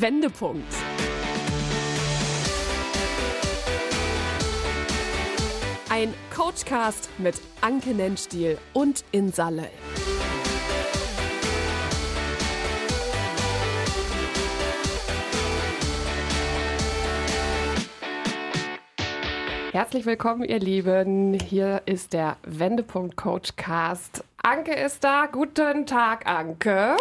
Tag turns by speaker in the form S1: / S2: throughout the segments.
S1: Wendepunkt. Ein Coachcast mit Anke Nennstiel und Insa Löll. Herzlich willkommen, ihr Lieben. Hier ist der Wendepunkt Coachcast Anke ist da. Guten Tag, Anke.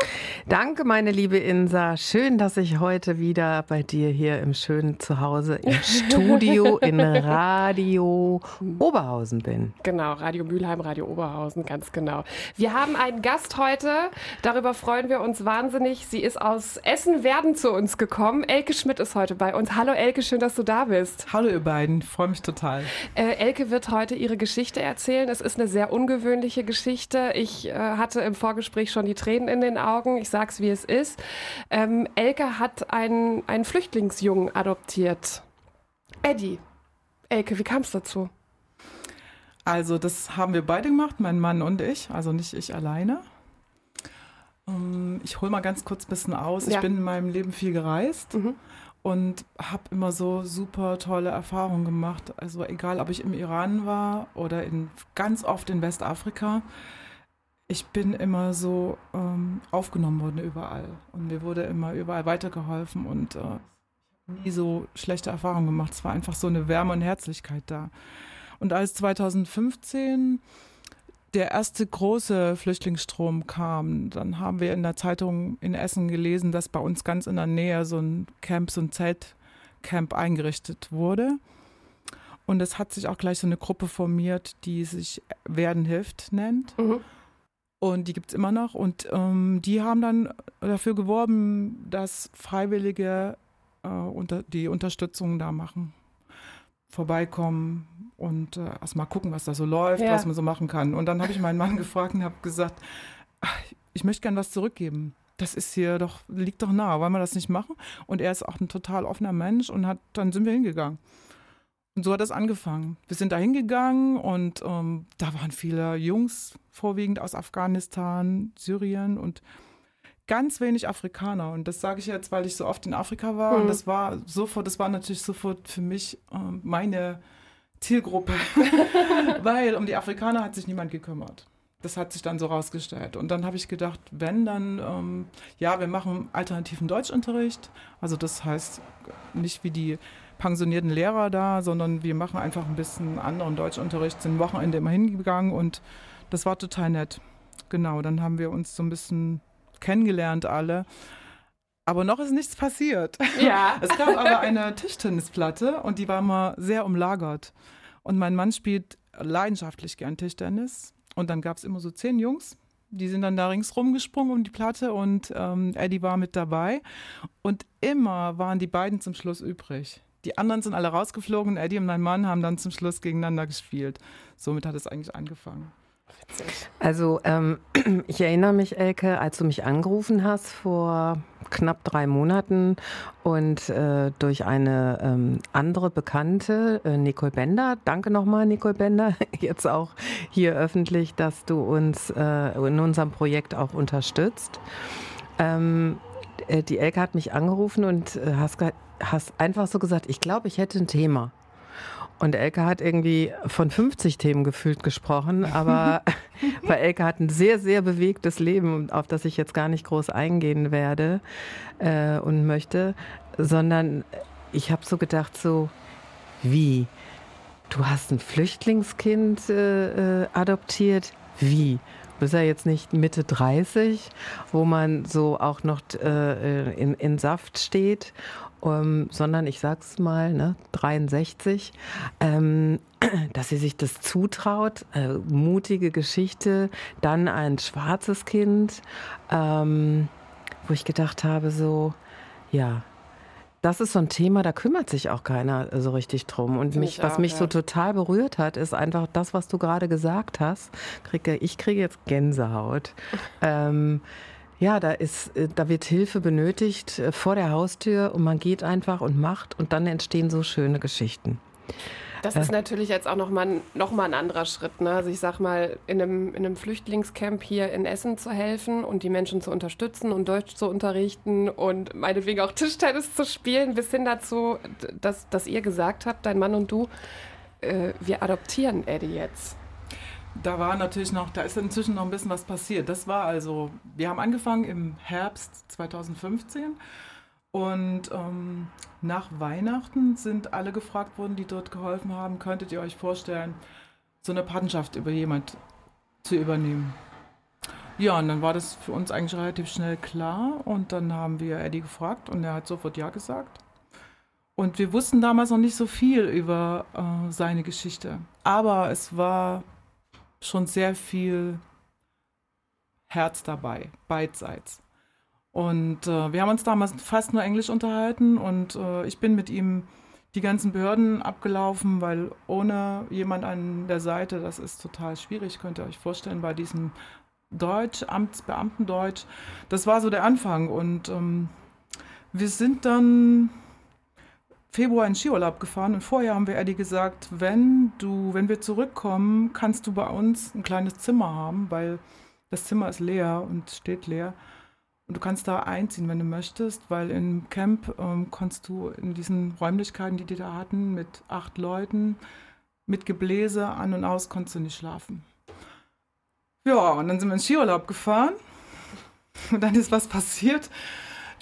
S2: Danke, meine liebe Insa. Schön, dass ich heute wieder bei dir hier im schönen Zuhause im Studio in Radio Oberhausen bin.
S1: Genau, Radio Mülheim, Radio Oberhausen, ganz genau. Wir haben einen Gast heute. Darüber freuen wir uns wahnsinnig. Sie ist aus Essen-Werden zu uns gekommen. Elke Schmidt ist heute bei uns. Hallo Elke, schön, dass du da bist.
S3: Hallo ihr beiden, freue mich total.
S1: Äh, Elke wird heute ihre Geschichte erzählen. Es ist eine sehr ungewöhnliche Geschichte. Ich äh, hatte im Vorgespräch schon die Tränen in den Augen. Ich sag's, wie es ist. Ähm, Elke hat einen, einen Flüchtlingsjungen adoptiert. Eddie. Elke, wie kam es dazu?
S3: Also, das haben wir beide gemacht, mein Mann und ich, also nicht ich alleine. Um, ähm, ich hole mal ganz kurz ein bisschen aus. Ja. Ich bin in meinem Leben viel gereist mhm. und habe immer so super tolle Erfahrungen gemacht. Also egal, ob ich im Iran war oder in, ganz oft in Westafrika ich bin immer so ähm, aufgenommen worden überall und mir wurde immer überall weitergeholfen und äh, nie so schlechte Erfahrungen gemacht. Es war einfach so eine Wärme und Herzlichkeit da. Und als 2015 der erste große Flüchtlingsstrom kam, dann haben wir in der Zeitung in Essen gelesen, dass bei uns ganz in der Nähe so ein Camp, so ein Zeltcamp eingerichtet wurde. Und es hat sich auch gleich so eine Gruppe formiert, die sich Werden hilft nennt. Mhm. Und die gibt es immer noch. Und ähm, die haben dann dafür geworben, dass Freiwillige äh, unter, die Unterstützung da machen. Vorbeikommen und äh, erstmal gucken, was da so läuft, ja. was man so machen kann. Und dann habe ich meinen Mann gefragt und habe gesagt, ach, ich möchte gern was zurückgeben. Das ist hier doch, liegt doch nah, wollen wir das nicht machen? Und er ist auch ein total offener Mensch und hat, dann sind wir hingegangen. Und so hat das angefangen. Wir sind da hingegangen und ähm, da waren viele Jungs, vorwiegend aus Afghanistan, Syrien und ganz wenig Afrikaner. Und das sage ich jetzt, weil ich so oft in Afrika war. Mhm. Und das war sofort, das war natürlich sofort für mich ähm, meine Zielgruppe. weil um die Afrikaner hat sich niemand gekümmert. Das hat sich dann so rausgestellt. Und dann habe ich gedacht, wenn, dann, ähm, ja, wir machen alternativen Deutschunterricht. Also das heißt nicht wie die pensionierten Lehrer da, sondern wir machen einfach ein bisschen anderen Deutschunterricht, sind Wochenende immer hingegangen und das war total nett. Genau, dann haben wir uns so ein bisschen kennengelernt alle. Aber noch ist nichts passiert. Ja. Es gab aber eine Tischtennisplatte und die war mal sehr umlagert. Und mein Mann spielt leidenschaftlich gern Tischtennis. Und dann gab es immer so zehn Jungs, die sind dann da ringsrum gesprungen um die Platte und ähm, Eddie war mit dabei. Und immer waren die beiden zum Schluss übrig. Die anderen sind alle rausgeflogen. Eddie und mein Mann haben dann zum Schluss gegeneinander gespielt. Somit hat es eigentlich angefangen.
S2: Also ähm, ich erinnere mich, Elke, als du mich angerufen hast vor knapp drei Monaten und äh, durch eine ähm, andere Bekannte, äh, Nicole Bender, danke nochmal, Nicole Bender, jetzt auch hier öffentlich, dass du uns äh, in unserem Projekt auch unterstützt. Ähm, äh, die Elke hat mich angerufen und äh, hast, hast einfach so gesagt, ich glaube, ich hätte ein Thema. Und Elke hat irgendwie von 50 Themen gefühlt gesprochen, aber weil Elke hat ein sehr, sehr bewegtes Leben, auf das ich jetzt gar nicht groß eingehen werde äh, und möchte, sondern ich habe so gedacht, so wie? Du hast ein Flüchtlingskind äh, äh adoptiert? Wie? Bist ja jetzt nicht Mitte 30, wo man so auch noch äh, in, in Saft steht, ähm, sondern ich sag's mal, ne, 63, ähm, dass sie sich das zutraut, äh, mutige Geschichte, dann ein schwarzes Kind, ähm, wo ich gedacht habe, so, ja, das ist so ein Thema, da kümmert sich auch keiner so richtig drum. Und mich, was mich ja. so total berührt hat, ist einfach das, was du gerade gesagt hast. Kriege, ich kriege jetzt Gänsehaut. ähm, ja, da ist, äh, da wird Hilfe benötigt äh, vor der Haustür und man geht einfach und macht und dann entstehen so schöne Geschichten.
S1: Das ist natürlich jetzt auch nochmal noch mal ein anderer Schritt. Ne? Also ich sag mal, in einem, in einem Flüchtlingscamp hier in Essen zu helfen und die Menschen zu unterstützen und Deutsch zu unterrichten und meinetwegen auch Tischtennis zu spielen, bis hin dazu, dass, dass ihr gesagt habt, dein Mann und du, äh, wir adoptieren Eddie jetzt.
S3: Da war natürlich noch, da ist inzwischen noch ein bisschen was passiert. Das war also, wir haben angefangen im Herbst 2015 und ähm, nach Weihnachten sind alle gefragt worden, die dort geholfen haben, könntet ihr euch vorstellen, so eine Patenschaft über jemand zu übernehmen. Ja, und dann war das für uns eigentlich relativ schnell klar und dann haben wir Eddie gefragt und er hat sofort Ja gesagt. Und wir wussten damals noch nicht so viel über äh, seine Geschichte, aber es war schon sehr viel Herz dabei, beidseits. Und äh, wir haben uns damals fast nur Englisch unterhalten und äh, ich bin mit ihm die ganzen Behörden abgelaufen, weil ohne jemand an der Seite, das ist total schwierig, könnt ihr euch vorstellen, bei diesem Deutsch, Amtsbeamtendeutsch. Das war so der Anfang und ähm, wir sind dann Februar in Skiurlaub gefahren und vorher haben wir Eddie gesagt, wenn du, wenn wir zurückkommen, kannst du bei uns ein kleines Zimmer haben, weil das Zimmer ist leer und steht leer. Du kannst da einziehen, wenn du möchtest, weil im Camp ähm, konntest du in diesen Räumlichkeiten, die die da hatten, mit acht Leuten, mit Gebläse an und aus, konntest du nicht schlafen. Ja, und dann sind wir in Skiurlaub gefahren. Und dann ist was passiert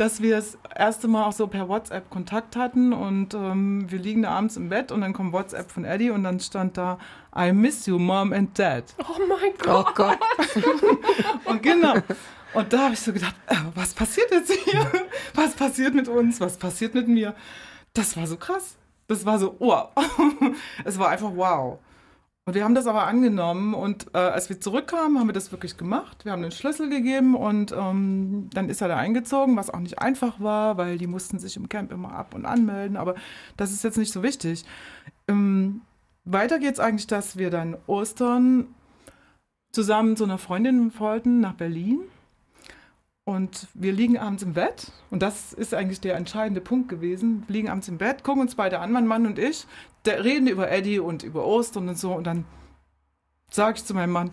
S3: dass wir das erste Mal auch so per WhatsApp Kontakt hatten und ähm, wir liegen da abends im Bett und dann kommt WhatsApp von Eddie und dann stand da I miss you, Mom and Dad.
S1: Oh mein Gott. Oh Gott.
S3: und genau. Und da habe ich so gedacht, äh, was passiert jetzt hier? Was passiert mit uns? Was passiert mit mir? Das war so krass. Das war so, wow. es war einfach wow. Und wir haben das aber angenommen und äh, als wir zurückkamen, haben wir das wirklich gemacht. Wir haben den Schlüssel gegeben und ähm, dann ist er da eingezogen, was auch nicht einfach war, weil die mussten sich im Camp immer ab und anmelden. Aber das ist jetzt nicht so wichtig. Ähm, weiter geht es eigentlich, dass wir dann Ostern zusammen zu einer Freundin wollten nach Berlin. Und wir liegen abends im Bett und das ist eigentlich der entscheidende Punkt gewesen. Wir liegen abends im Bett, gucken uns beide an, mein Mann und ich, reden über Eddie und über Ostern und so. Und dann sage ich zu meinem Mann,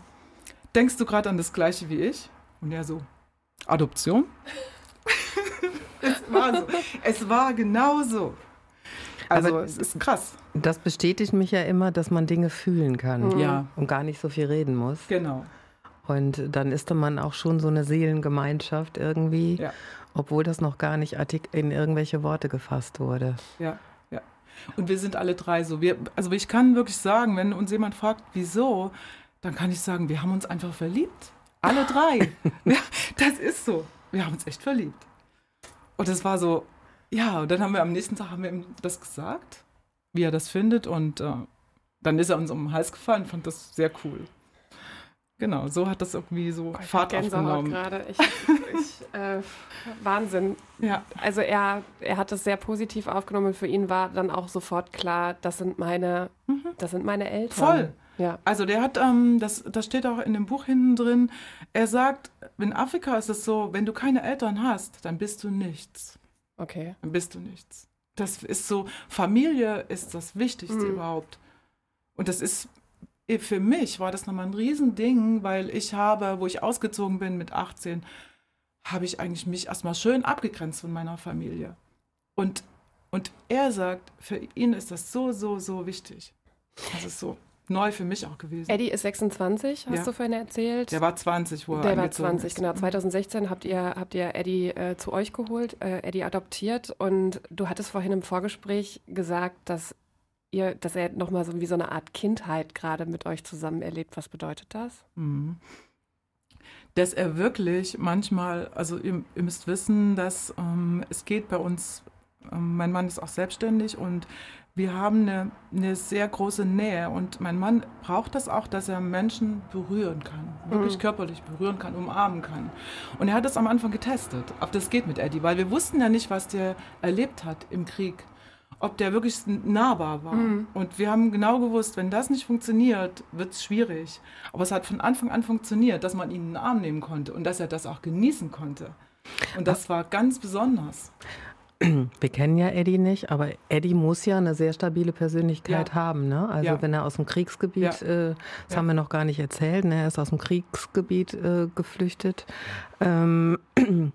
S3: denkst du gerade an das gleiche wie ich? Und er so, Adoption? es war so. Es war genau so. Also Aber es ist krass.
S2: Das bestätigt mich ja immer, dass man Dinge fühlen kann.
S3: Mhm. Ja.
S2: Und gar nicht so viel reden muss.
S3: Genau.
S2: Und dann ist man auch schon so eine Seelengemeinschaft irgendwie, ja. obwohl das noch gar nicht in irgendwelche Worte gefasst wurde.
S3: Ja, ja. Und wir sind alle drei so. Wir, also ich kann wirklich sagen, wenn uns jemand fragt, wieso, dann kann ich sagen, wir haben uns einfach verliebt. Alle drei. ja, das ist so. Wir haben uns echt verliebt. Und das war so, ja, und dann haben wir am nächsten Tag haben wir ihm das gesagt, wie er das findet. Und äh, dann ist er uns um den Hals gefallen, fand das sehr cool. Genau, so hat das irgendwie so oh, Fahrt aufgenommen.
S1: gerade. Ich, ich, äh, Wahnsinn.
S3: Ja.
S1: Also er, er hat das sehr positiv aufgenommen. Für ihn war dann auch sofort klar, das sind meine, mhm. das sind meine Eltern.
S3: Voll. Ja. Also der hat, ähm, das, das steht auch in dem Buch hinten drin, er sagt, in Afrika ist es so, wenn du keine Eltern hast, dann bist du nichts.
S1: Okay.
S3: Dann bist du nichts. Das ist so, Familie ist das Wichtigste mhm. überhaupt. Und das ist für mich war das nochmal ein Riesending, weil ich habe, wo ich ausgezogen bin mit 18, habe ich eigentlich mich erstmal schön abgegrenzt von meiner Familie. Und, und er sagt, für ihn ist das so, so, so wichtig. Das ist so neu für mich auch gewesen.
S1: Eddie ist 26, hast ja. du vorhin erzählt.
S3: Der war 20, wo er
S1: Der war 20, ist. genau. 2016 habt ihr, habt ihr Eddie äh, zu euch geholt, äh, Eddie adoptiert und du hattest vorhin im Vorgespräch gesagt, dass ihr, dass er nochmal so wie so eine Art Kindheit gerade mit euch zusammen erlebt. Was bedeutet das? Mhm.
S3: Dass er wirklich manchmal, also ihr, ihr müsst wissen, dass ähm, es geht bei uns, ähm, mein Mann ist auch selbstständig und wir haben eine, eine, sehr große Nähe und mein Mann braucht das auch, dass er Menschen berühren kann, wirklich mhm. körperlich berühren kann, umarmen kann. Und er hat das am Anfang getestet, ob das geht mit Eddie, weil wir wussten ja nicht, was der erlebt hat im Krieg ob der wirklich nahbar war. Mhm. Und wir haben genau gewusst, wenn das nicht funktioniert, wird es schwierig. Aber es hat von Anfang an funktioniert, dass man ihn in den Arm nehmen konnte und dass er das auch genießen konnte. Und das war ganz besonders.
S2: wir kennen ja Eddie nicht, aber Eddie muss ja eine sehr stabile Persönlichkeit ja. haben. Ne? Also ja. wenn er aus dem Kriegsgebiet, ja. äh, das haben wir noch gar nicht erzählt, ne? er ist aus dem Kriegsgebiet äh, geflüchtet. Ähm,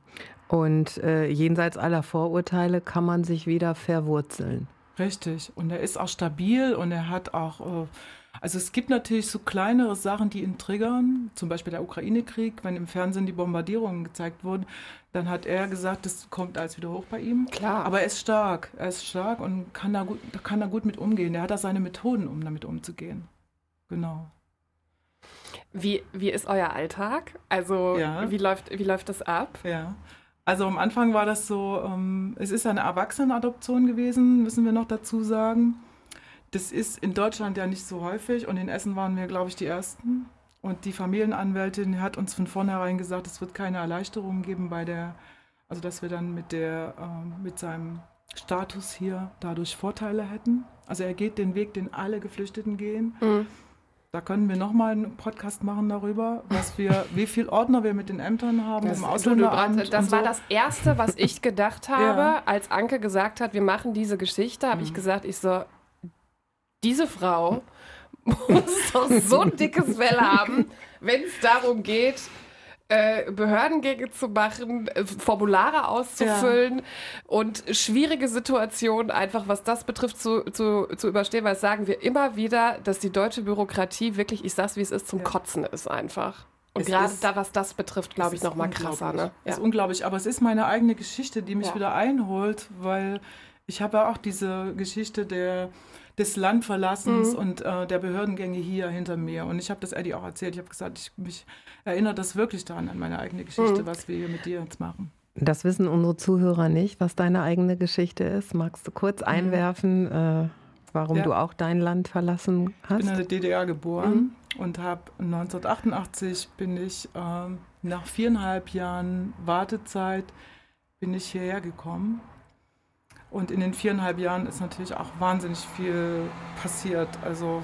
S2: und äh, jenseits aller Vorurteile kann man sich wieder verwurzeln.
S3: Richtig. Und er ist auch stabil und er hat auch äh, also es gibt natürlich so kleinere Sachen, die ihn triggern, zum Beispiel der Ukraine-Krieg, wenn im Fernsehen die Bombardierungen gezeigt wurden, dann hat er gesagt, das kommt alles wieder hoch bei ihm.
S1: Klar.
S3: Aber er ist stark, er ist stark und kann da gut, kann da gut mit umgehen. Er hat da seine Methoden, um damit umzugehen. Genau.
S1: Wie, wie ist euer Alltag? Also ja. wie, läuft, wie läuft das ab?
S3: Ja. Also am Anfang war das so, ähm, es ist eine Erwachsenenadoption gewesen, müssen wir noch dazu sagen. Das ist in Deutschland ja nicht so häufig und in Essen waren wir, glaube ich, die Ersten. Und die Familienanwältin hat uns von vornherein gesagt, es wird keine Erleichterungen geben bei der, also dass wir dann mit der, äh, mit seinem Status hier dadurch Vorteile hätten. Also er geht den Weg, den alle Geflüchteten gehen. Mhm. Da können wir nochmal einen Podcast machen darüber, was wir, wie viel Ordner wir mit den Ämtern haben
S1: das, im Ausländeramt. Das war so. das Erste, was ich gedacht habe, ja. als Anke gesagt hat, wir machen diese Geschichte, habe mhm. ich gesagt, ich so, diese Frau muss doch so ein dickes Fell haben, wenn es darum geht, äh, Behördengänge zu machen, äh, Formulare auszufüllen ja. und schwierige Situationen einfach, was das betrifft, zu, zu, zu überstehen, weil sagen wir immer wieder, dass die deutsche Bürokratie wirklich, ich sag's wie es ist, zum ja. Kotzen ist einfach. Und gerade da, was das betrifft, glaube ich, noch mal krasser. Ne?
S3: Ja. ist unglaublich, aber es ist meine eigene Geschichte, die mich ja. wieder einholt, weil ich habe ja auch diese Geschichte der des Landverlassens mhm. und äh, der Behördengänge hier hinter mir. Und ich habe das Eddie auch erzählt. Ich habe gesagt, ich mich erinnere das wirklich daran an meine eigene Geschichte, mhm. was wir hier mit dir jetzt machen.
S2: Das wissen unsere Zuhörer nicht, was deine eigene Geschichte ist. Magst du kurz mhm. einwerfen, äh, warum ja. du auch dein Land verlassen hast?
S3: Ich bin in der DDR geboren mhm. und habe 1988 bin ich äh, nach viereinhalb Jahren Wartezeit bin ich hierher gekommen und in den viereinhalb Jahren ist natürlich auch wahnsinnig viel passiert. Also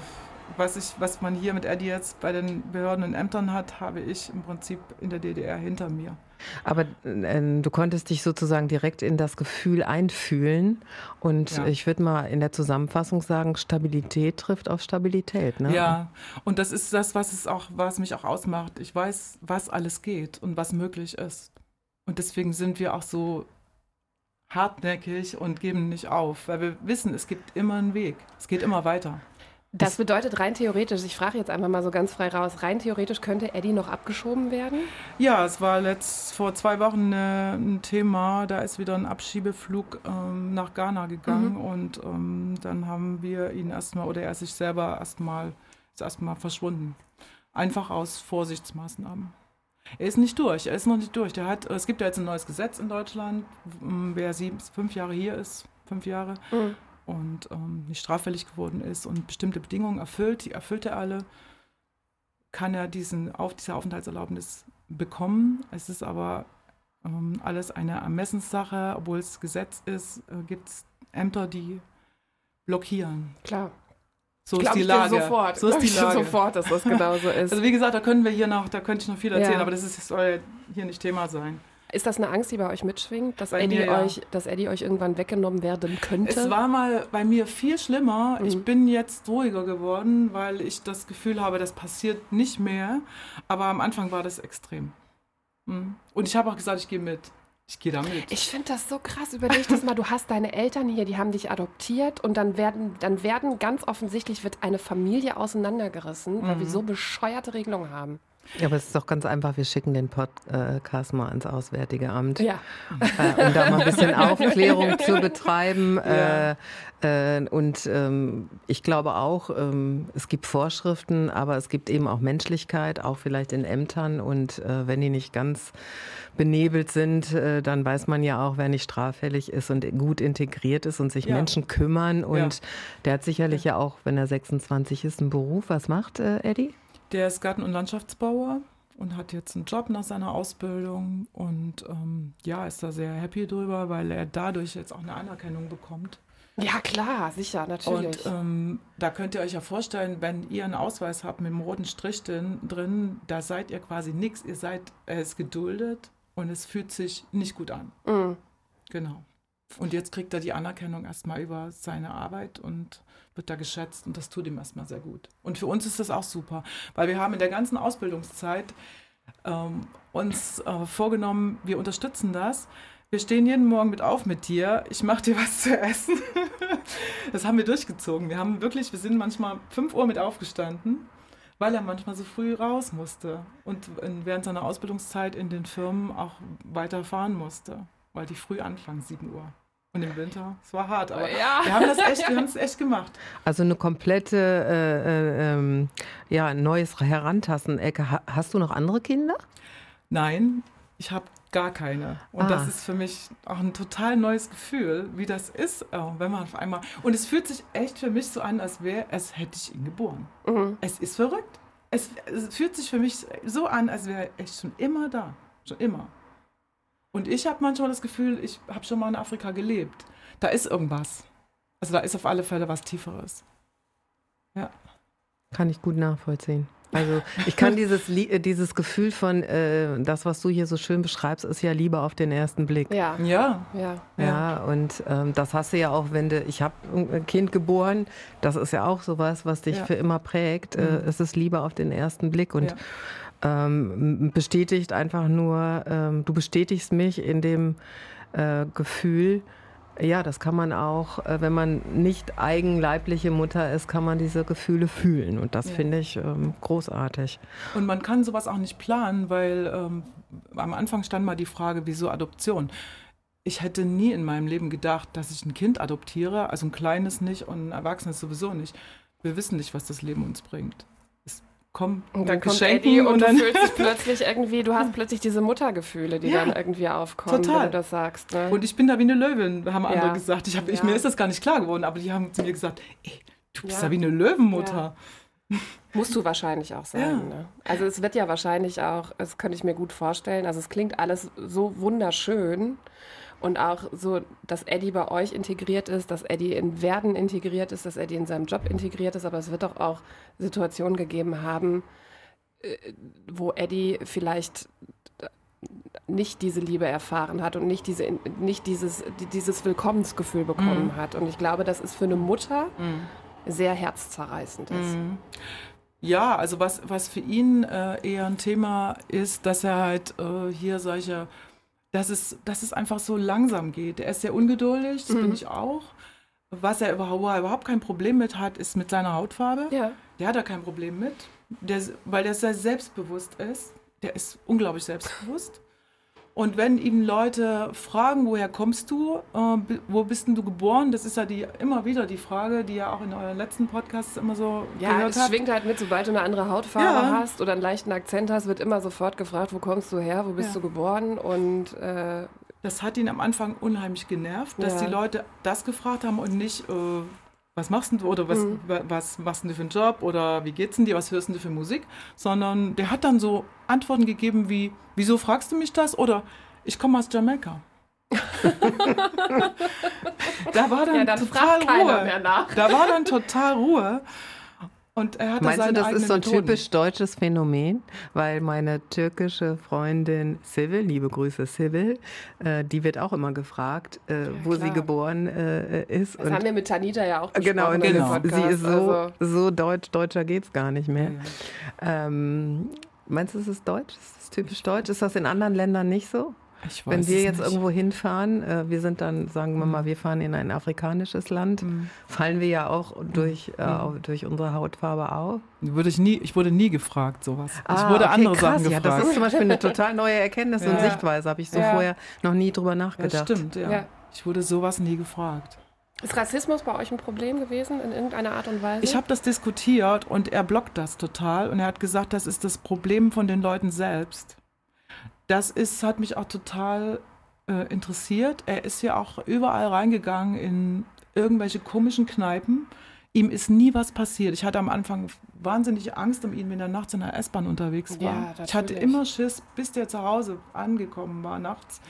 S3: was, ich, was man hier mit Eddie jetzt bei den Behörden und Ämtern hat, habe ich im Prinzip in der DDR hinter mir.
S2: Aber äh, du konntest dich sozusagen direkt in das Gefühl einfühlen. Und ja. ich würde mal in der Zusammenfassung sagen, Stabilität trifft auf Stabilität. Ne?
S3: Ja, und das ist das, was es auch, was mich auch ausmacht. Ich weiß, was alles geht und was möglich ist. Und deswegen sind wir auch so hartnäckig und geben nicht auf, weil wir wissen, es gibt immer einen Weg. Es geht immer weiter.
S1: Das bedeutet rein theoretisch, ich frage jetzt einfach mal so ganz frei raus, rein theoretisch könnte Eddie noch abgeschoben werden?
S3: Ja, es war letzt, vor zwei Wochen äh, ein Thema, da ist wieder ein Abschiebeflug ähm, nach Ghana gegangen mhm. und ähm, dann haben wir ihn erstmal, oder er sich selber erstmal, ist erstmal verschwunden. Einfach aus Vorsichtsmaßnahmen. Er ist nicht durch, er ist noch nicht durch. Der hat, es gibt ja jetzt ein neues Gesetz in Deutschland, wer sieben, fünf Jahre hier ist, fünf Jahre, mhm. und ähm, nicht straffällig geworden ist und bestimmte Bedingungen erfüllt, die erfüllt er alle, kann er diesen, auf, diese Aufenthaltserlaubnis bekommen. Es ist aber ähm, alles eine Ermessenssache, obwohl es Gesetz ist, äh, gibt es Ämter, die blockieren.
S1: Klar.
S3: So ist die Lage.
S1: Sofort. So ist die Lage. sofort, dass das genauso ist.
S3: Also wie gesagt, da können wir hier noch, da könnte ich noch viel erzählen, ja. aber das, ist, das soll hier nicht Thema sein.
S1: Ist das eine Angst, die bei euch mitschwingt, dass, Eddie, mir, euch, dass Eddie euch irgendwann weggenommen werden könnte?
S3: Es war mal bei mir viel schlimmer. Mhm. Ich bin jetzt ruhiger geworden, weil ich das Gefühl habe, das passiert nicht mehr. Aber am Anfang war das extrem. Mhm. Und ich habe auch gesagt, ich gehe mit. Ich gehe damit.
S1: Ich finde das so krass. Überleg das mal, du hast deine Eltern hier, die haben dich adoptiert und dann werden, dann werden ganz offensichtlich wird eine Familie auseinandergerissen, weil wir mhm. so bescheuerte Regelungen haben.
S2: Ja, aber es ist doch ganz einfach, wir schicken den Podcast mal ans Auswärtige Amt,
S1: ja.
S2: äh, um da mal ein bisschen Aufklärung zu betreiben. Ja. Äh, äh, und ähm, ich glaube auch, ähm, es gibt Vorschriften, aber es gibt eben auch Menschlichkeit, auch vielleicht in Ämtern. Und äh, wenn die nicht ganz benebelt sind, äh, dann weiß man ja auch, wer nicht straffällig ist und gut integriert ist und sich ja. Menschen kümmern. Und der hat sicherlich ja. auch, wenn er 26 ist, einen Beruf. Was macht äh, Eddie?
S3: Der ist Garten- und Landschaftsbauer und hat jetzt einen Job nach seiner Ausbildung und ähm, ja, ist da sehr happy drüber, weil er dadurch jetzt auch eine Anerkennung bekommt.
S1: Ja, klar, sicher, natürlich.
S3: Und ähm, da könnt ihr euch ja vorstellen, wenn ihr einen Ausweis habt mit einem roten Strich drin, drin da seid ihr quasi nichts. Ihr seid, er ist geduldet und es fühlt sich nicht gut an. Mhm. Genau. Und jetzt kriegt er die Anerkennung erstmal über seine Arbeit und wird da geschätzt und das tut ihm erstmal sehr gut. Und für uns ist das auch super, weil wir haben in der ganzen Ausbildungszeit ähm, uns äh, vorgenommen, wir unterstützen das. Wir stehen jeden Morgen mit auf mit dir. Ich mache dir was zu essen. das haben wir durchgezogen. Wir haben wirklich, wir sind manchmal 5 Uhr mit aufgestanden, weil er manchmal so früh raus musste und während seiner Ausbildungszeit in den Firmen auch weiterfahren musste, weil die früh anfangen, 7 Uhr. Und im Winter, es war hart, aber ja. wir haben das echt, wir haben es echt gemacht.
S2: Also eine komplette, äh, äh, ähm, ja, neues Herantasten. Ecke. Hast du noch andere Kinder?
S3: Nein, ich habe gar keine. Und ah. das ist für mich auch ein total neues Gefühl, wie das ist, äh, wenn man auf einmal. Und es fühlt sich echt für mich so an, als wäre, als hätte ich ihn geboren. Mhm. Es ist verrückt. Es, es fühlt sich für mich so an, als wäre er echt schon immer da. Schon immer. Und ich habe manchmal das Gefühl, ich habe schon mal in Afrika gelebt. Da ist irgendwas. Also da ist auf alle Fälle was Tieferes. Ja.
S2: Kann ich gut nachvollziehen. Also ich kann dieses, äh, dieses Gefühl von, äh, das, was du hier so schön beschreibst, ist ja Liebe auf den ersten Blick.
S3: Ja. Ja.
S2: Ja, ja und ähm, das hast du ja auch, wenn du, ich habe ein Kind geboren, das ist ja auch sowas, was dich ja. für immer prägt. Äh, mhm. es ist Liebe auf den ersten Blick und ja ähm, bestätigt einfach nur, ähm, du bestätigst mich in dem äh, Gefühl, ja, das kann man auch, äh, wenn man nicht eigenleibliche Mutter ist, kann man diese Gefühle fühlen. Und das ja. finde ich ähm, großartig.
S3: Und man kann sowas auch nicht planen, weil ähm, am Anfang stand mal die Frage, wieso Adoption? Ich hätte nie in meinem Leben gedacht, dass ich ein Kind adoptiere, also ein kleines nicht und ein erwachsenes sowieso nicht. Wir wissen nicht, was das Leben uns bringt komm,
S1: und dann kommt Eddie und, und dann du fühlst dich plötzlich irgendwie, du hast plötzlich diese Muttergefühle, die ja, dann irgendwie aufkommen, total. wenn du das sagst. Ne?
S3: Und ich bin da wie eine Löwin, haben andere gesagt. Ich hab, ja. ich, mir ist das gar nicht klar geworden, aber die haben zu mir gesagt, ey, du bist ja, wie eine Löwenmutter.
S1: Musst du wahrscheinlich auch sein. Ne? Also es wird ja wahrscheinlich auch, das könnte ich mir gut vorstellen, also es klingt alles so wunderschön. Und auch so, dass Eddie bei euch integriert ist, dass Eddie in Werden integriert ist, dass Eddie in seinem Job integriert ist. Aber es wird doch auch Situationen gegeben haben, äh, wo Eddie vielleicht nicht diese Liebe erfahren hat und nicht, diese, nicht dieses, dieses Willkommensgefühl bekommen mm. hat. Und ich glaube, das ist für eine Mutter mm. sehr herzzerreißend ist. Mm.
S3: Ja, also was, was für ihn äh, eher ein Thema ist, dass er halt äh, hier solche dass es, dass es einfach so langsam geht. Er ist sehr ungeduldig, das mhm. bin ich auch. Was er überhaupt, überhaupt kein Problem mit hat, ist mit seiner Hautfarbe. Ja. Der hat da kein Problem mit, der, weil der sehr selbstbewusst ist. Der ist unglaublich selbstbewusst. Und wenn ihm Leute fragen, woher kommst du, äh, wo bist denn du geboren, das ist ja die, immer wieder die Frage, die ja auch in euren letzten Podcasts immer so
S1: ja, gehört es schwingt halt mit, sobald du eine andere Hautfarbe ja. hast oder einen leichten Akzent hast, wird immer sofort gefragt, wo kommst du her, wo bist ja. du geboren und
S3: äh, das hat ihn am Anfang unheimlich genervt, dass ja. die Leute das gefragt haben und nicht, äh, was machst du oder was, mhm. was machst du für einen Job oder wie geht's denn dir, was hörst du für Musik, sondern der hat dann so Antworten gegeben wie, wieso fragst du mich das oder ich komme aus Jamaika. da war dann, ja, dann total Ruhe. Da war dann total Ruhe. Und er hatte
S2: Meinst
S3: seine
S2: du, das ist so ein
S3: Methoden.
S2: typisch deutsches Phänomen? Weil meine türkische Freundin Sivil, liebe Grüße Sivil, äh, die wird auch immer gefragt, äh, ja, wo klar. sie geboren äh, ist.
S1: Das und haben wir mit Tanita ja auch
S2: genau, besprochen. Genau, genau. sie ist so, also. so deutsch, deutscher geht es gar nicht mehr. Ja. Ähm, meinst du, es ist deutsch? Ist das typisch deutsch? Ist das in anderen Ländern nicht so? Wenn wir jetzt nicht. irgendwo hinfahren, äh, wir sind dann, sagen wir mal, wir fahren in ein afrikanisches Land, mhm. fallen wir ja auch durch, äh, mhm. durch unsere Hautfarbe auf.
S3: Würde ich, nie, ich wurde nie gefragt, sowas. Ah, ich wurde okay, andere krass, Sachen gefragt.
S2: Ja, das ist zum Beispiel eine total neue Erkenntnis ja. und Sichtweise, habe ich so ja. vorher noch nie drüber nachgedacht.
S3: Ja, stimmt, ja. Ich wurde sowas nie gefragt.
S1: Ist Rassismus bei euch ein Problem gewesen in irgendeiner Art und Weise?
S3: Ich habe das diskutiert und er blockt das total und er hat gesagt, das ist das Problem von den Leuten selbst das ist, hat mich auch total äh, interessiert. Er ist ja auch überall reingegangen in irgendwelche komischen Kneipen. Ihm ist nie was passiert. Ich hatte am Anfang wahnsinnig Angst um ihn, wenn er nachts in der S-Bahn unterwegs war. Ja, ich hatte immer Schiss, bis der zu Hause angekommen war nachts.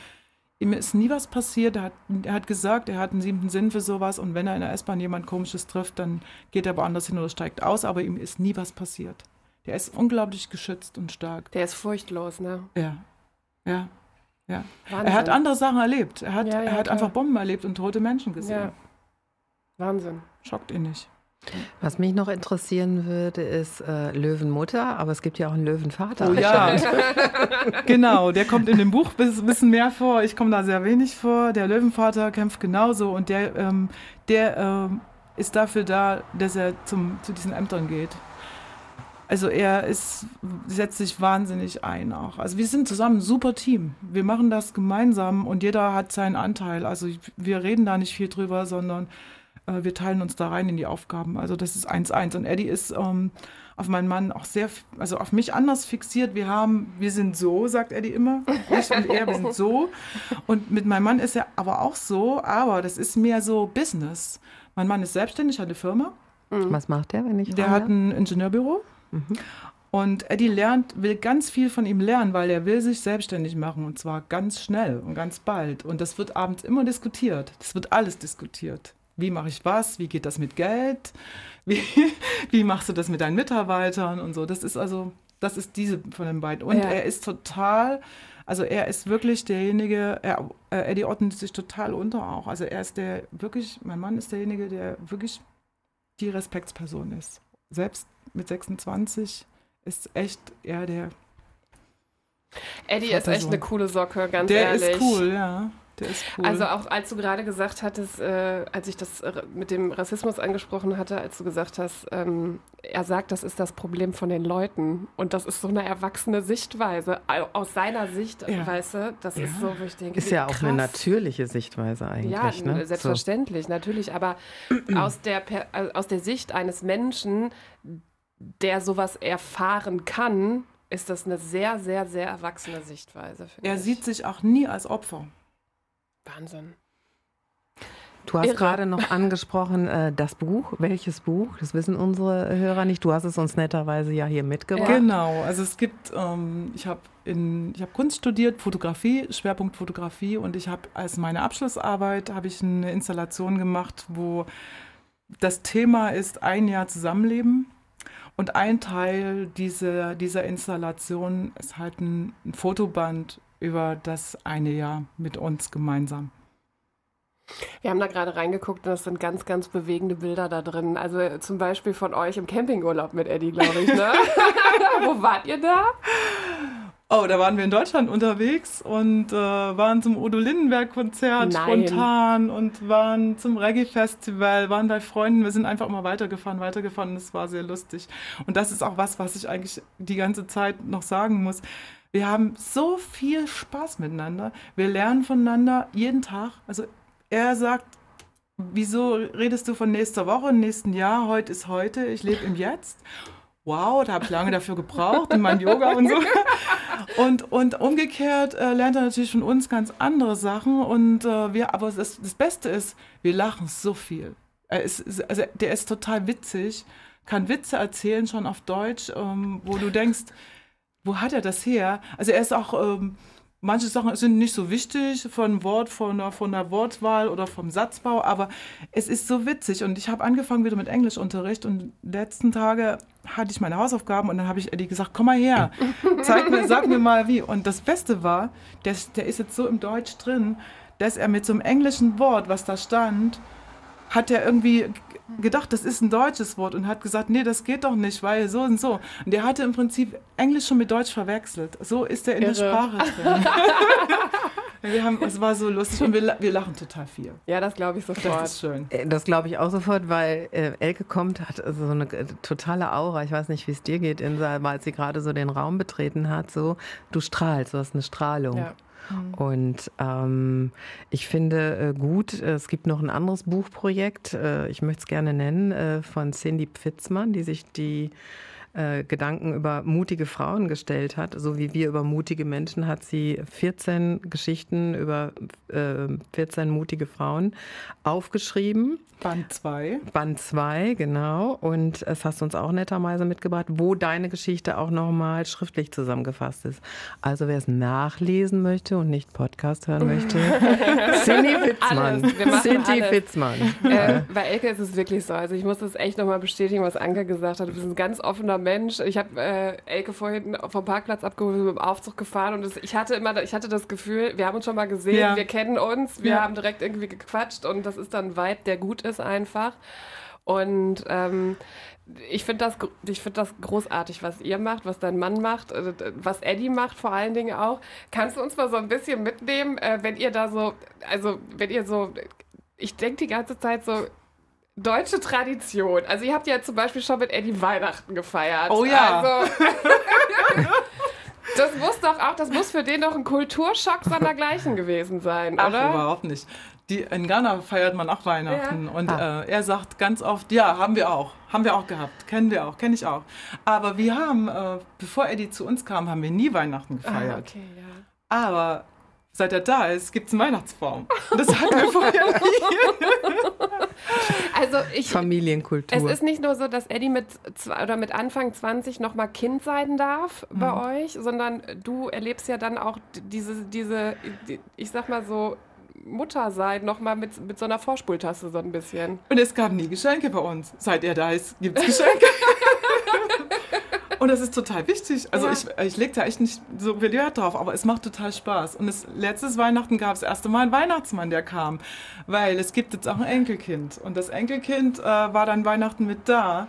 S3: Ihm ist nie was passiert. Er hat, er hat gesagt, er hat einen siebten Sinn für sowas und wenn er in der S-Bahn jemand Komisches trifft, dann geht er woanders hin oder steigt aus, aber ihm ist nie was passiert. Der ist unglaublich geschützt und stark.
S1: Der ist furchtlos, ne?
S3: Ja. Ja. Ja. Er hat andere Sachen erlebt. Er hat, ja, ja, er hat einfach Bomben erlebt und tote Menschen gesehen. Ja.
S1: Wahnsinn.
S3: Schockt ihn nicht.
S2: Was mich noch interessieren würde, ist äh, Löwenmutter, aber es gibt ja auch einen Löwenvater.
S3: Oh ja, genau, der kommt in dem Buch ein bisschen mehr vor. Ich komme da sehr wenig vor. Der Löwenvater kämpft genauso und der, ähm, der ähm, ist dafür da, dass er zum, zu diesen Ämtern geht. Also er ist, setzt sich wahnsinnig ein auch. Also wir sind zusammen ein super Team. Wir machen das gemeinsam und jeder hat seinen Anteil. Also wir reden da nicht viel drüber, sondern äh, wir teilen uns da rein in die Aufgaben. Also das ist 1-1. Und Eddie ist ähm, auf meinen Mann auch sehr, also auf mich anders fixiert. Wir haben, wir sind so, sagt Eddie immer. Ich und er, sind so. Und mit meinem Mann ist er aber auch so, aber das ist mehr so Business. Mein Mann ist selbstständig, hat eine Firma.
S2: Mhm. Was macht der, wenn ich
S3: Der hat ein Ingenieurbüro. Mhm. Und Eddie lernt, will ganz viel von ihm lernen, weil er will sich selbstständig machen und zwar ganz schnell und ganz bald. Und das wird abends immer diskutiert. Das wird alles diskutiert. Wie mache ich was? Wie geht das mit Geld? Wie, wie machst du das mit deinen Mitarbeitern und so? Das ist also, das ist diese von den beiden. Und ja. er ist total, also er ist wirklich derjenige, er, äh, Eddie ordnet sich total unter auch. Also er ist der wirklich, mein Mann ist derjenige, der wirklich die Respektsperson ist. Selbst mit 26 ist echt er der.
S1: Eddie ist echt eine coole Socke, ganz der ehrlich.
S3: Der ist cool, ja.
S1: Cool. Also auch als du gerade gesagt hattest, äh, als ich das äh, mit dem Rassismus angesprochen hatte, als du gesagt hast, ähm, er sagt, das ist das Problem von den Leuten. Und das ist so eine erwachsene Sichtweise. Aus seiner Sicht, ja. weißt du, das ja. ist so, wo ich denke.
S2: Ist ja auch krass. eine natürliche Sichtweise eigentlich. Ja,
S1: ne? selbstverständlich, so. natürlich. Aber aus, der, äh, aus der Sicht eines Menschen, der sowas erfahren kann, ist das eine sehr, sehr, sehr erwachsene Sichtweise.
S3: Er ich. sieht sich auch nie als Opfer.
S1: Wahnsinn.
S2: Du hast Irre. gerade noch angesprochen, äh, das Buch. Welches Buch? Das wissen unsere Hörer nicht. Du hast es uns netterweise ja hier mitgebracht.
S3: Genau. Also es gibt, ähm, ich habe hab Kunst studiert, Fotografie, Schwerpunkt Fotografie. Und ich habe als meine Abschlussarbeit habe ich eine Installation gemacht, wo das Thema ist ein Jahr Zusammenleben. Und ein Teil dieser, dieser Installation ist halt ein, ein Fotoband über das eine Jahr mit uns gemeinsam.
S1: Wir haben da gerade reingeguckt und das sind ganz, ganz bewegende Bilder da drin. Also zum Beispiel von euch im Campingurlaub mit Eddie, glaube ich. Ne? Wo wart ihr da?
S3: Oh, da waren wir in Deutschland unterwegs und äh, waren zum Udo Lindenberg-Konzert spontan und waren zum Reggae-Festival, waren bei Freunden. Wir sind einfach immer weitergefahren, weitergefahren und es war sehr lustig. Und das ist auch was, was ich eigentlich die ganze Zeit noch sagen muss. Wir haben so viel Spaß miteinander. Wir lernen voneinander jeden Tag. Also er sagt, wieso redest du von nächster Woche, nächsten Jahr? Heute ist heute, ich lebe im Jetzt. Wow, da habe ich lange dafür gebraucht in meinem Yoga und so. Und, und umgekehrt äh, lernt er natürlich von uns ganz andere Sachen. Und äh, wir, aber das, das Beste ist, wir lachen so viel. Er ist, also der ist total witzig, kann Witze erzählen schon auf Deutsch, ähm, wo du denkst, wo hat er das her? Also er ist auch, ähm, manche Sachen sind nicht so wichtig von Wort, von der, von der Wortwahl oder vom Satzbau, aber es ist so witzig und ich habe angefangen wieder mit Englischunterricht und letzten Tage hatte ich meine Hausaufgaben und dann habe ich Eddie gesagt, komm mal her, zeig mir, sag mir mal wie. Und das Beste war, der, der ist jetzt so im Deutsch drin, dass er mit so einem englischen Wort, was da stand, hat er irgendwie gedacht, das ist ein deutsches Wort und hat gesagt, nee, das geht doch nicht, weil so und so. Und der hatte im Prinzip Englisch schon mit Deutsch verwechselt. So ist er in Irre. der Sprache drin. wir haben, es war so lustig und wir, wir lachen total viel.
S1: Ja, das glaube ich sofort.
S2: Das ist schön. Äh, das glaube ich auch sofort, weil äh, Elke kommt, hat so eine äh, totale Aura. Ich weiß nicht, wie es dir geht, Insa, als sie gerade so den Raum betreten hat. So, du strahlst, du hast eine Strahlung. Ja. Mhm. Und ähm, ich finde äh, gut, es gibt noch ein anderes Buchprojekt, äh, ich möchte es gerne nennen, äh, von Cindy Pfitzmann, die sich die äh, Gedanken über mutige Frauen gestellt hat. So wie wir über mutige Menschen hat sie 14 Geschichten über äh, 14 mutige Frauen aufgeschrieben.
S3: Band 2.
S2: Band 2, genau. Und es hast du uns auch netterweise mitgebracht, wo deine Geschichte auch nochmal schriftlich zusammengefasst ist. Also wer es nachlesen möchte und nicht Podcast hören möchte, Cindy Fitzmann.
S1: Cindy Fitzmann. Äh, bei Elke ist es wirklich so. Also ich muss das echt nochmal bestätigen, was Anke gesagt hat. Du bist ein ganz offener Mensch. Ich habe äh, Elke vorhin vom Parkplatz abgeholt, mit dem Aufzug gefahren und das, ich hatte immer, ich hatte das Gefühl, wir haben uns schon mal gesehen, ja. wir kennen uns, wir ja. haben direkt irgendwie gequatscht und das ist dann ein Vibe, der gut ist einfach. Und ähm, ich finde das, find das großartig, was ihr macht, was dein Mann macht, äh, was Eddie macht vor allen Dingen auch. Kannst du uns mal so ein bisschen mitnehmen, äh, wenn ihr da so, also wenn ihr so, ich denke die ganze Zeit so, deutsche Tradition. Also ihr habt ja zum Beispiel schon mit Eddie Weihnachten gefeiert.
S3: Oh ja. Also,
S1: das muss doch auch, das muss für den doch ein Kulturschock sondergleichen gewesen sein,
S3: Ach,
S1: oder?
S3: überhaupt nicht. Die, in Ghana feiert man auch Weihnachten ja. und ah. äh, er sagt ganz oft, ja, haben wir auch, haben wir auch gehabt, kennen wir auch, kenne ich auch. Aber wir haben, äh, bevor Eddie zu uns kam, haben wir nie Weihnachten ah, gefeiert. Ah, okay, ja. Aber seit er da ist, gibt es einen Weihnachtsbaum. Und das hatten wir vorher nie.
S2: Also ich, Familienkultur.
S1: Es ist nicht nur so, dass Eddie mit, oder mit Anfang 20 nochmal Kind sein darf mhm. bei euch, sondern du erlebst ja dann auch diese, diese ich sag mal so, Mutter sein, nochmal mit, mit so einer Vorspultasse so ein bisschen.
S3: Und es gab nie Geschenke bei uns. Seit er da ist, gibt es Geschenke. Und das ist total wichtig. Also ja. ich, ich lege da echt nicht so viel Wert drauf, aber es macht total Spaß. Und das, letztes Weihnachten gab es das erste Mal einen Weihnachtsmann, der kam. Weil es gibt jetzt auch ein Enkelkind. Und das Enkelkind äh, war dann Weihnachten mit da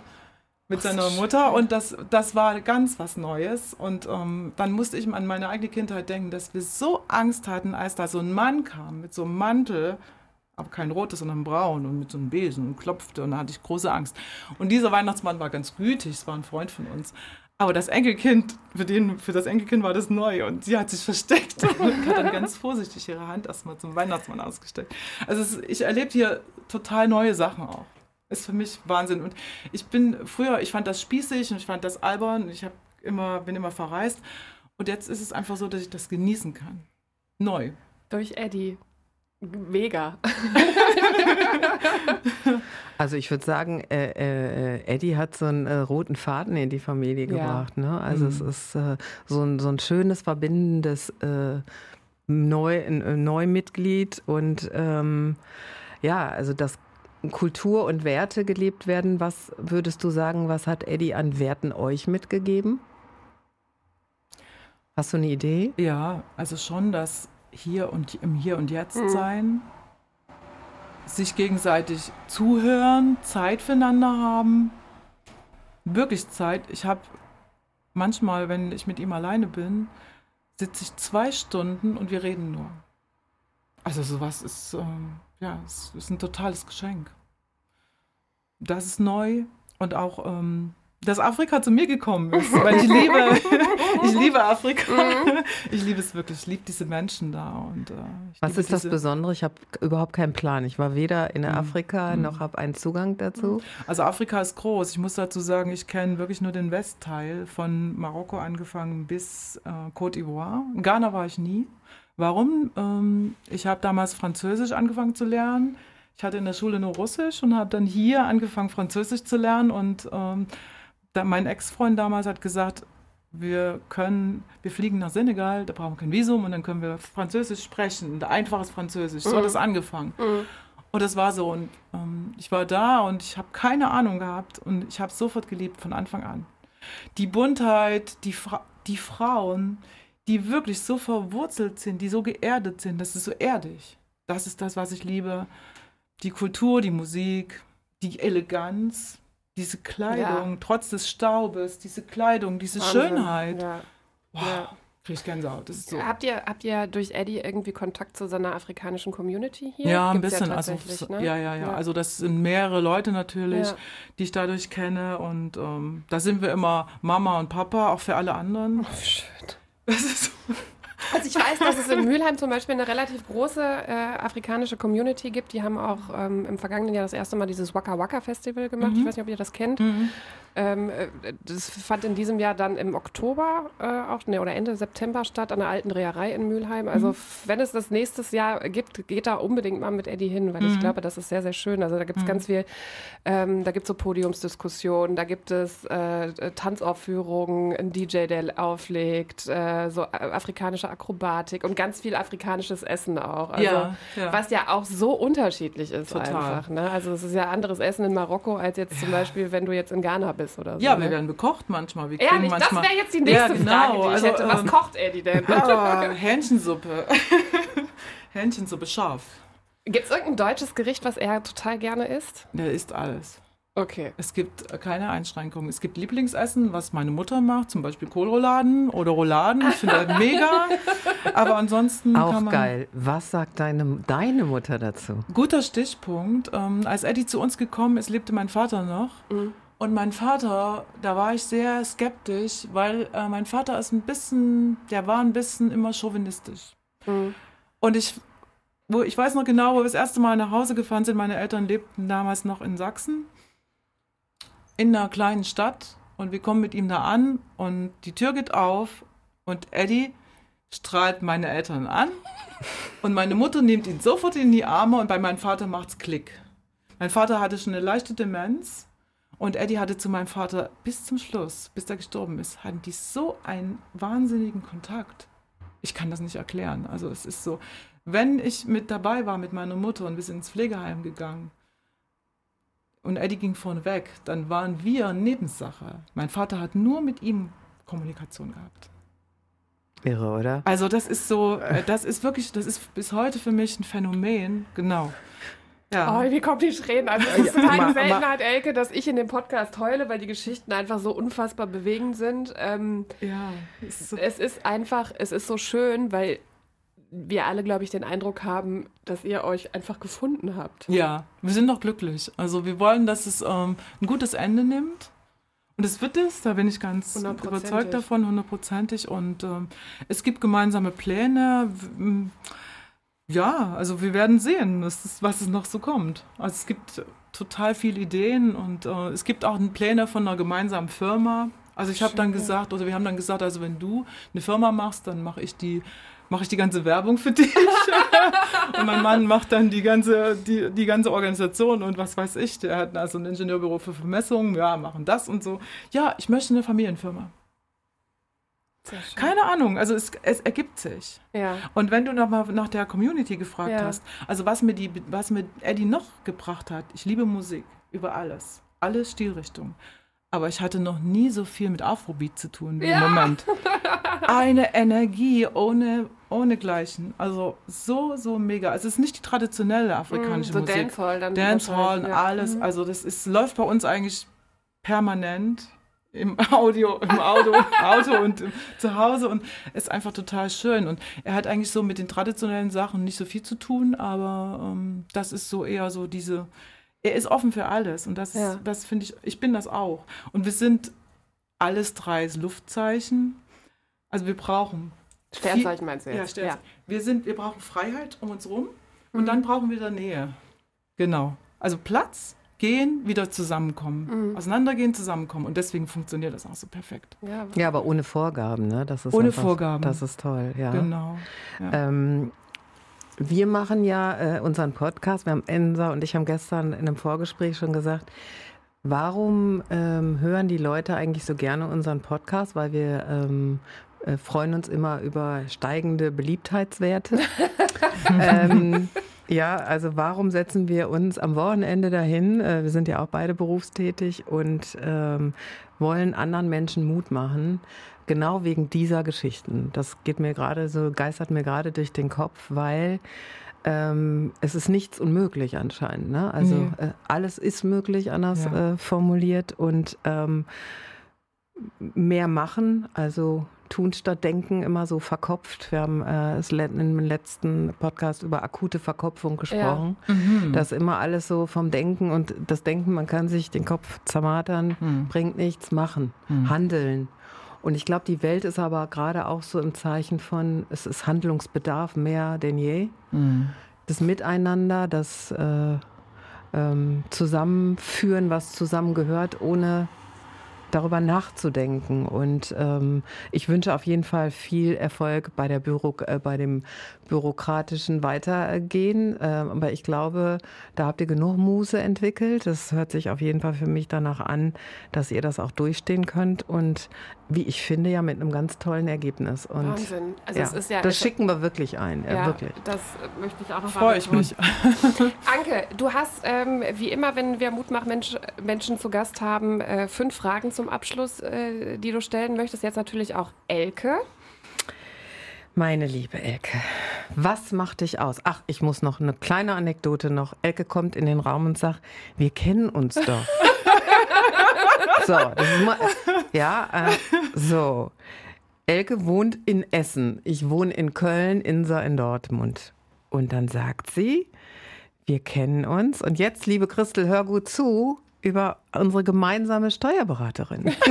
S3: mit seiner Mutter und das, das war ganz was Neues. Und ähm, dann musste ich an meine eigene Kindheit denken, dass wir so Angst hatten, als da so ein Mann kam mit so einem Mantel, aber kein rotes, sondern braun und mit so einem Besen und klopfte und da hatte ich große Angst. Und dieser Weihnachtsmann war ganz gütig, es war ein Freund von uns. Aber das Enkelkind, für, den, für das Enkelkind war das neu und sie hat sich versteckt und hat dann ganz vorsichtig ihre Hand erstmal zum Weihnachtsmann ausgesteckt. Also es, ich erlebe hier total neue Sachen auch ist für mich Wahnsinn. Und ich bin früher, ich fand das spießig und ich fand das albern. Ich hab immer, bin immer verreist. Und jetzt ist es einfach so, dass ich das genießen kann. Neu.
S1: Durch Eddie. Mega.
S2: also ich würde sagen, äh, äh, Eddie hat so einen äh, roten Faden in die Familie gebracht. Ja. Ne? Also mhm. es ist äh, so, ein, so ein schönes, verbindendes äh, Neu, Neumitglied. Und ähm, ja, also das Kultur und Werte gelebt werden. Was würdest du sagen, was hat Eddie an Werten euch mitgegeben? Hast du eine Idee?
S3: Ja, also schon das Hier und im Hier und Jetzt mhm. sein, sich gegenseitig zuhören, Zeit füreinander haben, wirklich Zeit. Ich habe manchmal, wenn ich mit ihm alleine bin, sitze ich zwei Stunden und wir reden nur. Also sowas ist ähm, ja, es ist ein totales Geschenk. Das ist neu und auch, ähm, dass Afrika zu mir gekommen ist, weil ich liebe, ich liebe Afrika. Mhm. Ich liebe es wirklich, ich liebe diese Menschen da. Und, äh,
S2: Was ist das Besondere? Ich habe überhaupt keinen Plan. Ich war weder in mhm. Afrika mhm. noch habe einen Zugang dazu.
S3: Also Afrika ist groß. Ich muss dazu sagen, ich kenne wirklich nur den Westteil von Marokko angefangen bis äh, Côte d'Ivoire. In Ghana war ich nie. Warum? Ähm, ich habe damals Französisch angefangen zu lernen. Ich hatte in der Schule nur Russisch und habe dann hier angefangen, Französisch zu lernen. Und ähm, da, mein Ex-Freund damals hat gesagt, wir können, wir fliegen nach Senegal, da brauchen wir kein Visum und dann können wir Französisch sprechen, einfaches Französisch. So mhm. hat es angefangen. Mhm. Und das war so. Und ähm, ich war da und ich habe keine Ahnung gehabt und ich habe es sofort geliebt von Anfang an. Die Buntheit, die, Fra die Frauen, die wirklich so verwurzelt sind, die so geerdet sind. Das ist so erdig. Das ist das, was ich liebe. Die Kultur, die Musik, die Eleganz, diese Kleidung, ja. trotz des Staubes, diese Kleidung, diese Wahnsinn. Schönheit. Ja. Wow. Ja. Krieg ich Gänsehaut. Das ist so.
S1: Habt ihr, habt ihr durch Eddie irgendwie Kontakt zu seiner afrikanischen Community hier?
S3: Ja, ein bisschen. Ja, also, ne? ja, ja, ja, Also das sind mehrere Leute natürlich, ja. die ich dadurch kenne. Und ähm, da sind wir immer Mama und Papa, auch für alle anderen.
S1: Oh, schön. Das ist also ich weiß, dass es in Mülheim zum Beispiel eine relativ große äh, afrikanische Community gibt. Die haben auch ähm, im vergangenen Jahr das erste Mal dieses Waka Waka Festival gemacht. Mhm. Ich weiß nicht, ob ihr das kennt. Mhm. Ähm, äh, das fand in diesem Jahr dann im Oktober äh, auch, ne, oder Ende September statt an der alten Dreherei in Mülheim. Also mhm. wenn es das nächstes Jahr gibt, geht da unbedingt mal mit Eddie hin, weil ich mhm. glaube, das ist sehr, sehr schön. Also da gibt es mhm. ganz viel, ähm, da gibt es so Podiumsdiskussionen, da gibt es äh, Tanzaufführungen, ein DJ, der auflegt, äh, so äh, afrikanische Akkorde Akrobatik und ganz viel afrikanisches Essen auch. Also,
S3: ja, ja.
S1: Was ja auch so unterschiedlich ist Total. einfach. Ne? Also es ist ja anderes Essen in Marokko als jetzt zum Beispiel, wenn du jetzt in Ghana bist oder so.
S3: Ja,
S1: ne?
S3: wir werden bekocht manchmal. Wir
S1: Ehrlich,
S3: manchmal
S1: das wäre jetzt die nächste genau. Frage, die ich also, hätte. Was ähm, kocht Eddie denn?
S3: Oh, Hähnchensuppe. Hähnchensuppe scharf.
S1: Gibt es irgendein deutsches Gericht, was er total gerne isst?
S3: Der isst alles.
S1: Okay.
S3: Es gibt keine Einschränkungen. Es gibt Lieblingsessen, was meine Mutter macht, zum Beispiel Kohlrouladen oder Rouladen. Ich finde das mega. Aber ansonsten.
S2: Auch geil. Was sagt deine, deine Mutter dazu?
S3: Guter Stichpunkt. Ähm, als Eddie zu uns gekommen ist, lebte mein Vater noch. Mhm. Und mein Vater, da war ich sehr skeptisch, weil äh, mein Vater ist ein bisschen, der war ein bisschen immer chauvinistisch. Mhm. Und ich, wo, ich weiß noch genau, wo wir das erste Mal nach Hause gefahren sind. Meine Eltern lebten damals noch in Sachsen in einer kleinen Stadt und wir kommen mit ihm da an und die Tür geht auf und Eddie strahlt meine Eltern an und meine Mutter nimmt ihn sofort in die Arme und bei meinem Vater macht's Klick. Mein Vater hatte schon eine leichte Demenz und Eddie hatte zu meinem Vater bis zum Schluss, bis er gestorben ist, hatten die so einen wahnsinnigen Kontakt. Ich kann das nicht erklären. Also es ist so, wenn ich mit dabei war mit meiner Mutter und wir sind ins Pflegeheim gegangen, und Eddie ging vorne weg, dann waren wir Nebensache. Mein Vater hat nur mit ihm Kommunikation gehabt.
S2: Irre, oder?
S3: Also das ist so, äh, das ist wirklich, das ist bis heute für mich ein Phänomen, genau.
S1: Ja. Oh, wie kommt die Tränen? Also es ist keine Seltenheit, Elke, dass ich in dem Podcast heule, weil die Geschichten einfach so unfassbar bewegend sind. Ähm,
S3: ja.
S1: Ist so es ist einfach, es ist so schön, weil wir alle, glaube ich, den Eindruck haben, dass ihr euch einfach gefunden habt.
S3: Ja, wir sind doch glücklich. Also wir wollen, dass es ähm, ein gutes Ende nimmt. Und es wird es, da bin ich ganz überzeugt davon, hundertprozentig. Und ähm, es gibt gemeinsame Pläne. Ja, also wir werden sehen, ist, was es noch so kommt. Also es gibt total viele Ideen und äh, es gibt auch Pläne von einer gemeinsamen Firma. Also ich habe dann gesagt, oder wir haben dann gesagt, also wenn du eine Firma machst, dann mache ich die mache ich die ganze Werbung für dich. und mein Mann macht dann die ganze, die, die ganze Organisation und was weiß ich. Der hat also ein Ingenieurbüro für Vermessungen, ja, machen das und so. Ja, ich möchte eine Familienfirma. Keine Ahnung, also es, es ergibt sich.
S1: Ja.
S3: Und wenn du noch mal nach der Community gefragt ja. hast, also was mir, die, was mir Eddie noch gebracht hat, ich liebe Musik über alles, alle Stilrichtungen. Aber ich hatte noch nie so viel mit Afrobeat zu tun wie ja. im Moment. Eine Energie ohne, ohne Gleichen. Also so, so mega. Es ist nicht die traditionelle afrikanische mm, so Musik.
S1: Dancehall dann.
S3: Dancehall und ja. alles. Mhm. Also das ist, läuft bei uns eigentlich permanent im Audio, im Auto, Auto und zu Hause und ist einfach total schön. Und er hat eigentlich so mit den traditionellen Sachen nicht so viel zu tun, aber ähm, das ist so eher so diese er ist offen für alles und das, ja. das finde ich, ich bin das auch. Und wir sind alles drei Luftzeichen. Also wir brauchen.
S1: Sternzeichen meinst du
S3: jetzt? Ja, Ja. Wir, sind, wir brauchen Freiheit um uns rum und mhm. dann brauchen wir da Nähe. Genau. Also Platz, gehen, wieder zusammenkommen. Mhm. Auseinandergehen, zusammenkommen. Und deswegen funktioniert das auch so perfekt.
S2: Ja, ja aber ohne Vorgaben, ne? Das ist
S3: ohne einfach, Vorgaben.
S2: Das ist toll, ja.
S3: Genau.
S2: Ja. Ähm, wir machen ja äh, unseren Podcast. Wir haben Ensa und ich haben gestern in einem Vorgespräch schon gesagt, warum ähm, hören die Leute eigentlich so gerne unseren Podcast? Weil wir ähm, äh, freuen uns immer über steigende Beliebtheitswerte. ähm, ja, also warum setzen wir uns am Wochenende dahin? Äh, wir sind ja auch beide berufstätig und ähm, wollen anderen Menschen Mut machen, genau wegen dieser Geschichten. Das geht mir gerade so, geistert mir gerade durch den Kopf, weil ähm, es ist nichts unmöglich anscheinend. Ne? Also nee. äh, alles ist möglich, anders ja. äh, formuliert und ähm, mehr machen, also tun statt denken, immer so verkopft. Wir haben äh, im letzten Podcast über akute Verkopfung gesprochen. Ja. Mhm. Das immer alles so vom Denken und das Denken, man kann sich den Kopf zermatern, mhm. bringt nichts, machen, mhm. handeln. Und ich glaube, die Welt ist aber gerade auch so im Zeichen von, es ist Handlungsbedarf mehr denn je. Mhm. Das Miteinander, das äh, ähm, Zusammenführen, was zusammengehört, ohne darüber nachzudenken. Und ähm, ich wünsche auf jeden Fall viel Erfolg bei, der Büro, äh, bei dem bürokratischen Weitergehen. Äh, aber ich glaube, da habt ihr genug Muße entwickelt. Das hört sich auf jeden Fall für mich danach an, dass ihr das auch durchstehen könnt. Und wie ich finde, ja mit einem ganz tollen Ergebnis. Und
S1: Wahnsinn. Also
S2: ja,
S1: es ist ja,
S2: das schicken wir wirklich ein. Ja,
S1: ja,
S2: wirklich.
S1: das möchte ich auch noch
S3: Freue ich mich.
S1: Anke, du hast ähm, wie immer, wenn wir Mutmach-Menschen Menschen zu Gast haben, äh, fünf Fragen zum Abschluss, äh, die du stellen möchtest. Jetzt natürlich auch Elke.
S2: Meine liebe Elke, was macht dich aus? Ach, ich muss noch eine kleine Anekdote noch. Elke kommt in den Raum und sagt, wir kennen uns doch. so, mal, ja, äh, so. Elke wohnt in Essen. Ich wohne in Köln, Insa in Dortmund. Und dann sagt sie, wir kennen uns. Und jetzt, liebe Christel, hör gut zu über unsere gemeinsame Steuerberaterin.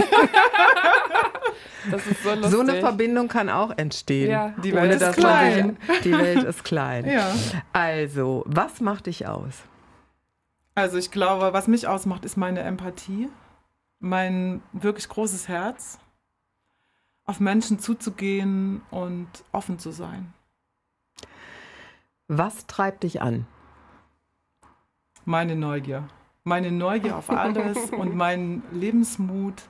S1: Das ist so lustig.
S2: So eine Verbindung kann auch entstehen.
S1: Ja.
S3: Die Welt ist klein.
S2: sich- Die Welt ist klein.
S3: Ja.
S2: Also, was macht dich aus?
S3: Also ich glaube, was mich ausmacht, ist meine Empathie, mein wirklich großes Herz, auf Menschen zuzugehen und offen zu sein.
S2: Was treibt dich an?
S3: Meine Neugier. Meine Neugier auf alles und mein Lebensmut.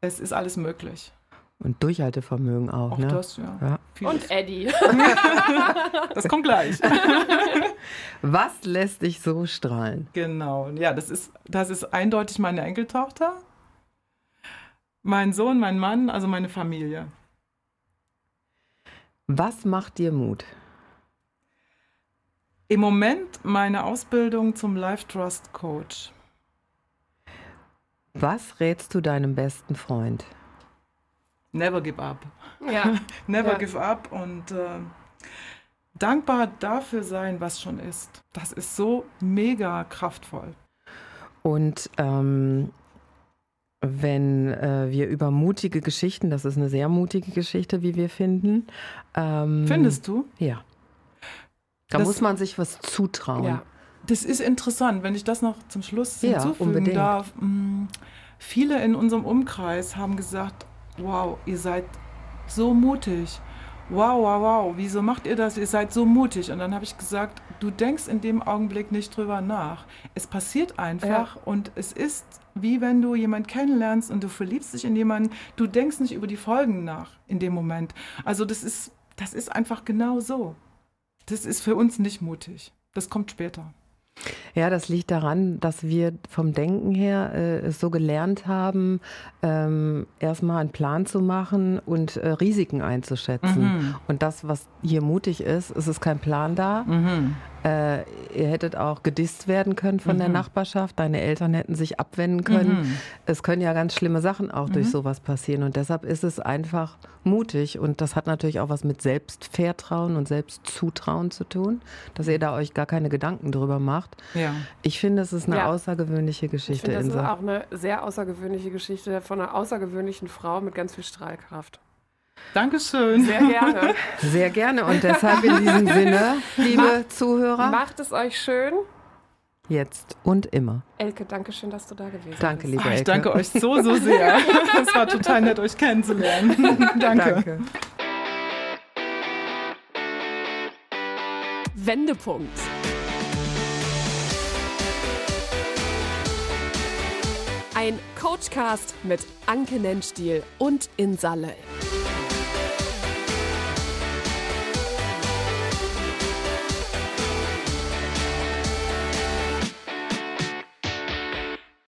S3: Es ist alles möglich.
S2: Und Durchhaltevermögen auch,
S3: Auch
S2: ne?
S3: das, ja.
S2: Ja.
S3: Vieles.
S1: Und Eddie.
S3: das kommt gleich.
S2: Was lässt dich so strahlen?
S3: Genau. Ja, das ist, das ist eindeutig meine Enkeltochter, mein Sohn, mein Mann, also meine Familie.
S2: Was macht dir Mut?
S3: Im Moment meine Ausbildung zum Life Trust Coach.
S2: Was rätst du deinem besten Freund?
S3: Never give up.
S1: Ja.
S3: Never
S1: Ja.
S3: give up und äh, dankbar dafür sein, was schon ist. Das ist so mega kraftvoll.
S2: Und ähm, wenn äh, wir über mutige Geschichten, das ist eine sehr mutige Geschichte, wie wir finden. Ähm,
S3: Findest du?
S2: Ja. Da
S3: Das-
S2: muss man sich was zutrauen.
S1: ja.
S3: Das ist interessant, wenn ich das noch zum Schluss
S2: Ja,
S3: hinzufügen
S2: unbedingt.
S3: darf. Mm, Viele in unserem Umkreis haben gesagt, wow, ihr seid so mutig. Wow, wow, wow, wieso macht ihr das? Ihr seid so mutig. Und dann habe ich gesagt, du denkst in dem Augenblick nicht drüber nach. Es passiert einfach und es ist wie wenn du jemanden kennenlernst und du verliebst dich in jemanden, du denkst nicht über die Folgen nach in dem Moment. Also das ist, das ist einfach genau so. Das ist für uns nicht mutig. Das kommt später.
S2: Ja, das liegt daran, dass wir vom Denken her äh, es so gelernt haben, ähm, erstmal einen Plan zu machen und äh, Risiken einzuschätzen.
S3: Mhm.
S2: Und das, was hier mutig ist, es ist kein Plan da.
S3: Mhm.
S2: Äh, ihr hättet auch gedisst werden können von der Nachbarschaft. Deine Eltern hätten sich abwenden können.
S3: Mhm.
S2: Es können ja ganz schlimme Sachen auch durch sowas passieren. Und deshalb ist es einfach mutig. Und das hat natürlich auch was mit Selbstvertrauen und Selbstzutrauen zu tun, dass ihr da euch gar keine Gedanken drüber macht.
S3: Ja.
S2: Ich finde, es ist eine
S1: Ja.
S2: außergewöhnliche
S1: Ich
S2: Geschichte,
S1: finde, das ist
S2: Insa.
S1: auch eine sehr außergewöhnliche Geschichte von einer außergewöhnlichen Frau mit ganz viel Strahlkraft.
S3: Dankeschön.
S1: Sehr gerne.
S2: Sehr gerne. Und deshalb in diesem Sinne, liebe Zuhörer,
S1: Macht es euch schön.
S2: jetzt und immer.
S1: Elke, danke schön, dass du da gewesen
S2: Danke,
S1: bist.
S2: liebe
S3: Ah, ich
S2: Elke.
S3: danke euch so, so sehr. Es war total nett, euch kennenzulernen. danke.
S2: Danke.
S1: Wendepunkt. Ein Coachcast mit Anke Nennstiel und Insa Löll.